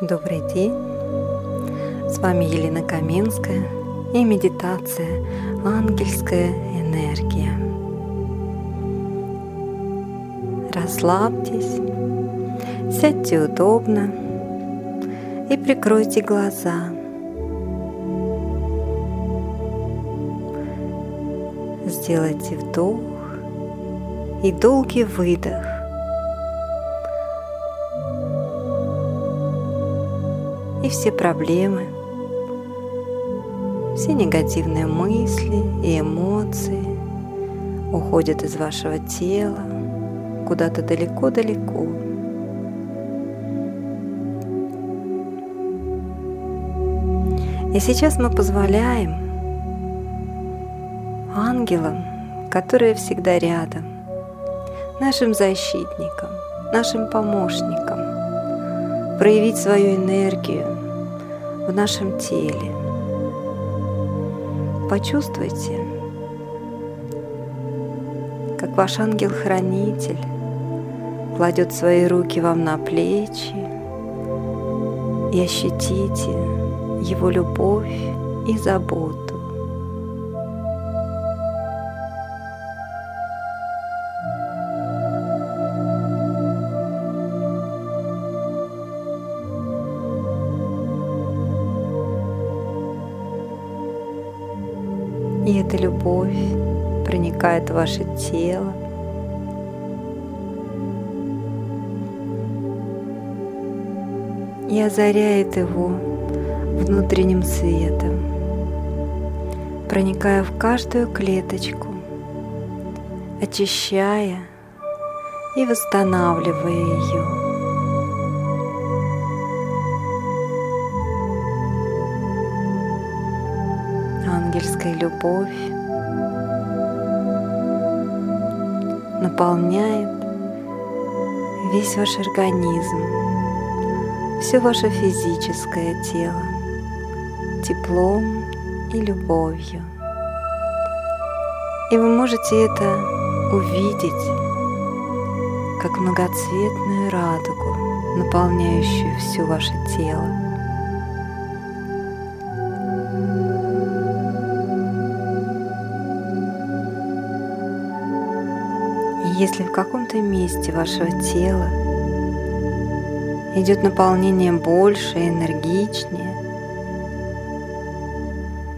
Добрый день! С вами Елена Каменская и медитация «Ангельская энергия». Расслабьтесь, сядьте удобно и прикройте глаза. Сделайте вдох и долгий выдох. И все проблемы, все негативные мысли и эмоции уходят из вашего тела куда-то далеко-далеко. И сейчас мы позволяем ангелам, которые всегда рядом, нашим защитникам, нашим помощникам, проявить свою энергию в нашем теле. Почувствуйте, как ваш ангел-хранитель кладет свои руки вам на плечи и ощутите его любовь и заботу. В ваше тело. И озаряет его внутренним светом, проникая в каждую клеточку, очищая и восстанавливая ее. ангельская любовь наполняет весь ваш организм, все ваше физическое тело теплом и любовью. И вы можете это увидеть как многоцветную радугу, наполняющую все ваше тело. Если в каком-то месте вашего тела идет наполнение больше энергичнее,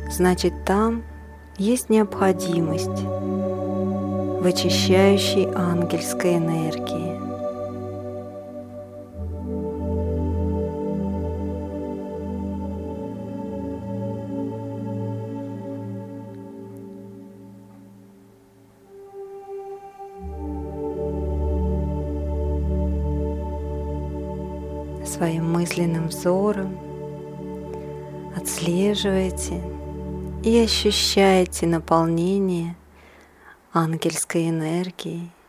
значит там есть необходимость в очищающей ангельской энергии. Своим мысленным взором отслеживаете и ощущаете наполнение ангельской энергией –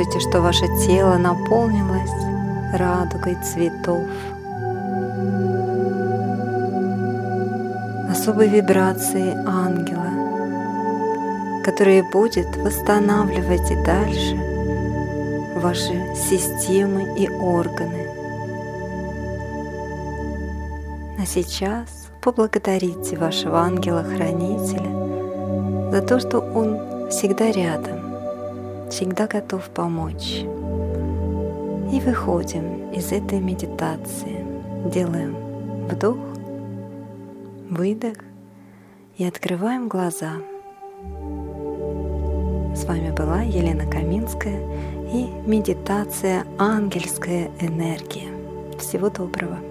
Почувствуйте, что ваше тело наполнилось радугой цветов, особой вибрации ангела, которая будет восстанавливать и дальше ваши системы и органы. А сейчас поблагодарите вашего ангела-хранителя за то, что он всегда рядом, всегда готов помочь. И выходим из этой медитации. Делаем вдох, выдох и открываем глаза. С вами была Елена Каминская и медитация «Ангельская энергия». Всего доброго!